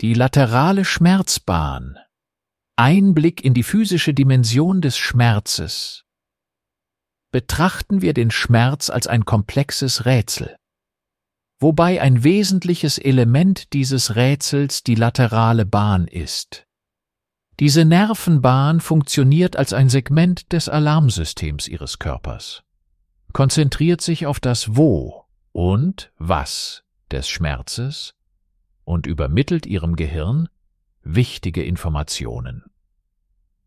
Die laterale Schmerzbahn. Einblick in die physische Dimension des Schmerzes. Betrachten wir den Schmerz als ein komplexes Rätsel, wobei ein wesentliches Element dieses Rätsels die laterale Bahn ist. Diese Nervenbahn funktioniert als ein Segment des Alarmsystems Ihres Körpers, konzentriert sich auf das Wo und Was des Schmerzes und übermittelt Ihrem Gehirn wichtige Informationen.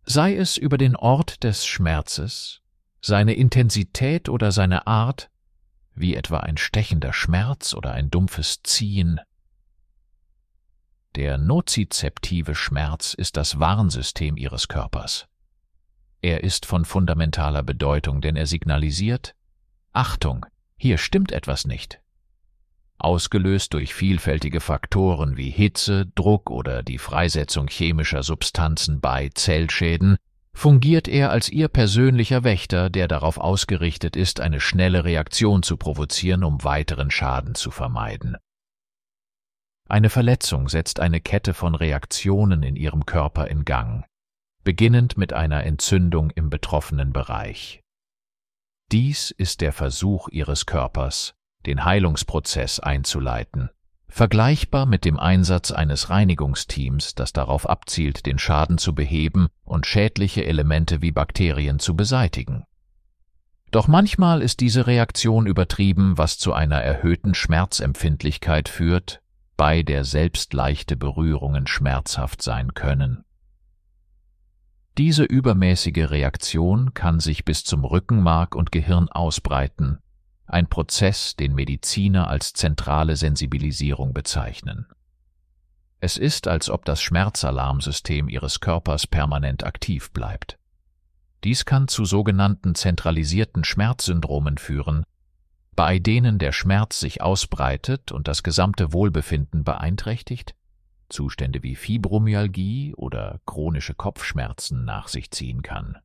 Sei es über den Ort des Schmerzes, seine Intensität oder seine Art, wie etwa ein stechender Schmerz oder ein dumpfes Ziehen, der nozizeptive Schmerz ist das Warnsystem Ihres Körpers. Er ist von fundamentaler Bedeutung, denn er signalisiert Achtung, hier stimmt etwas nicht. Ausgelöst durch vielfältige Faktoren wie Hitze, Druck oder die Freisetzung chemischer Substanzen bei Zellschäden, fungiert er als Ihr persönlicher Wächter, der darauf ausgerichtet ist, eine schnelle Reaktion zu provozieren, um weiteren Schaden zu vermeiden. Eine Verletzung setzt eine Kette von Reaktionen in ihrem Körper in Gang, beginnend mit einer Entzündung im betroffenen Bereich. Dies ist der Versuch ihres Körpers, den Heilungsprozess einzuleiten, vergleichbar mit dem Einsatz eines Reinigungsteams, das darauf abzielt, den Schaden zu beheben und schädliche Elemente wie Bakterien zu beseitigen. Doch manchmal ist diese Reaktion übertrieben, was zu einer erhöhten Schmerzempfindlichkeit führt, bei der selbst leichte Berührungen schmerzhaft sein können. Diese übermäßige Reaktion kann sich bis zum Rückenmark und Gehirn ausbreiten, ein Prozess, den Mediziner als zentrale Sensibilisierung bezeichnen. Es ist, als ob das Schmerzalarmsystem ihres Körpers permanent aktiv bleibt. Dies kann zu sogenannten zentralisierten Schmerzsyndromen führen, bei denen der Schmerz sich ausbreitet und das gesamte Wohlbefinden beeinträchtigt, Zustände wie Fibromyalgie oder chronische Kopfschmerzen nach sich ziehen kann.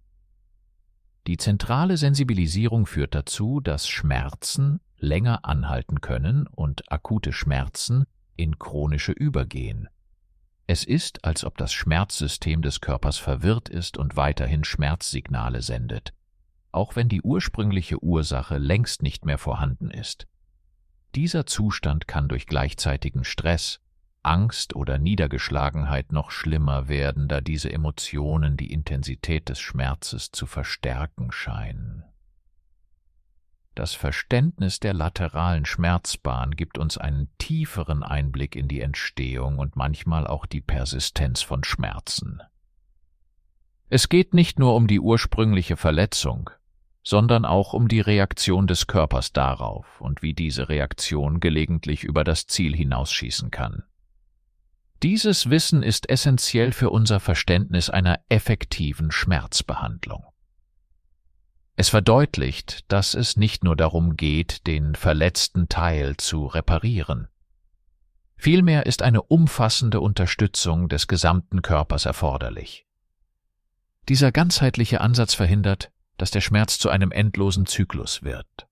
Die zentrale Sensibilisierung führt dazu, dass Schmerzen länger anhalten können und akute Schmerzen in chronische übergehen. Es ist, als ob das Schmerzsystem des Körpers verwirrt ist und weiterhin Schmerzsignale sendet, auch wenn die ursprüngliche Ursache längst nicht mehr vorhanden ist. Dieser Zustand kann durch gleichzeitigen Stress, Angst oder Niedergeschlagenheit noch schlimmer werden, da diese Emotionen die Intensität des Schmerzes zu verstärken scheinen. Das Verständnis der lateralen Schmerzbahn gibt uns einen tieferen Einblick in die Entstehung und manchmal auch die Persistenz von Schmerzen. Es geht nicht nur um die ursprüngliche Verletzung, sondern auch um die Reaktion des Körpers darauf und wie diese Reaktion gelegentlich über das Ziel hinausschießen kann. Dieses Wissen ist essentiell für unser Verständnis einer effektiven Schmerzbehandlung. Es verdeutlicht, dass es nicht nur darum geht, den verletzten Teil zu reparieren. Vielmehr ist eine umfassende Unterstützung des gesamten Körpers erforderlich. Dieser ganzheitliche Ansatz verhindert, dass der Schmerz zu einem endlosen Zyklus wird.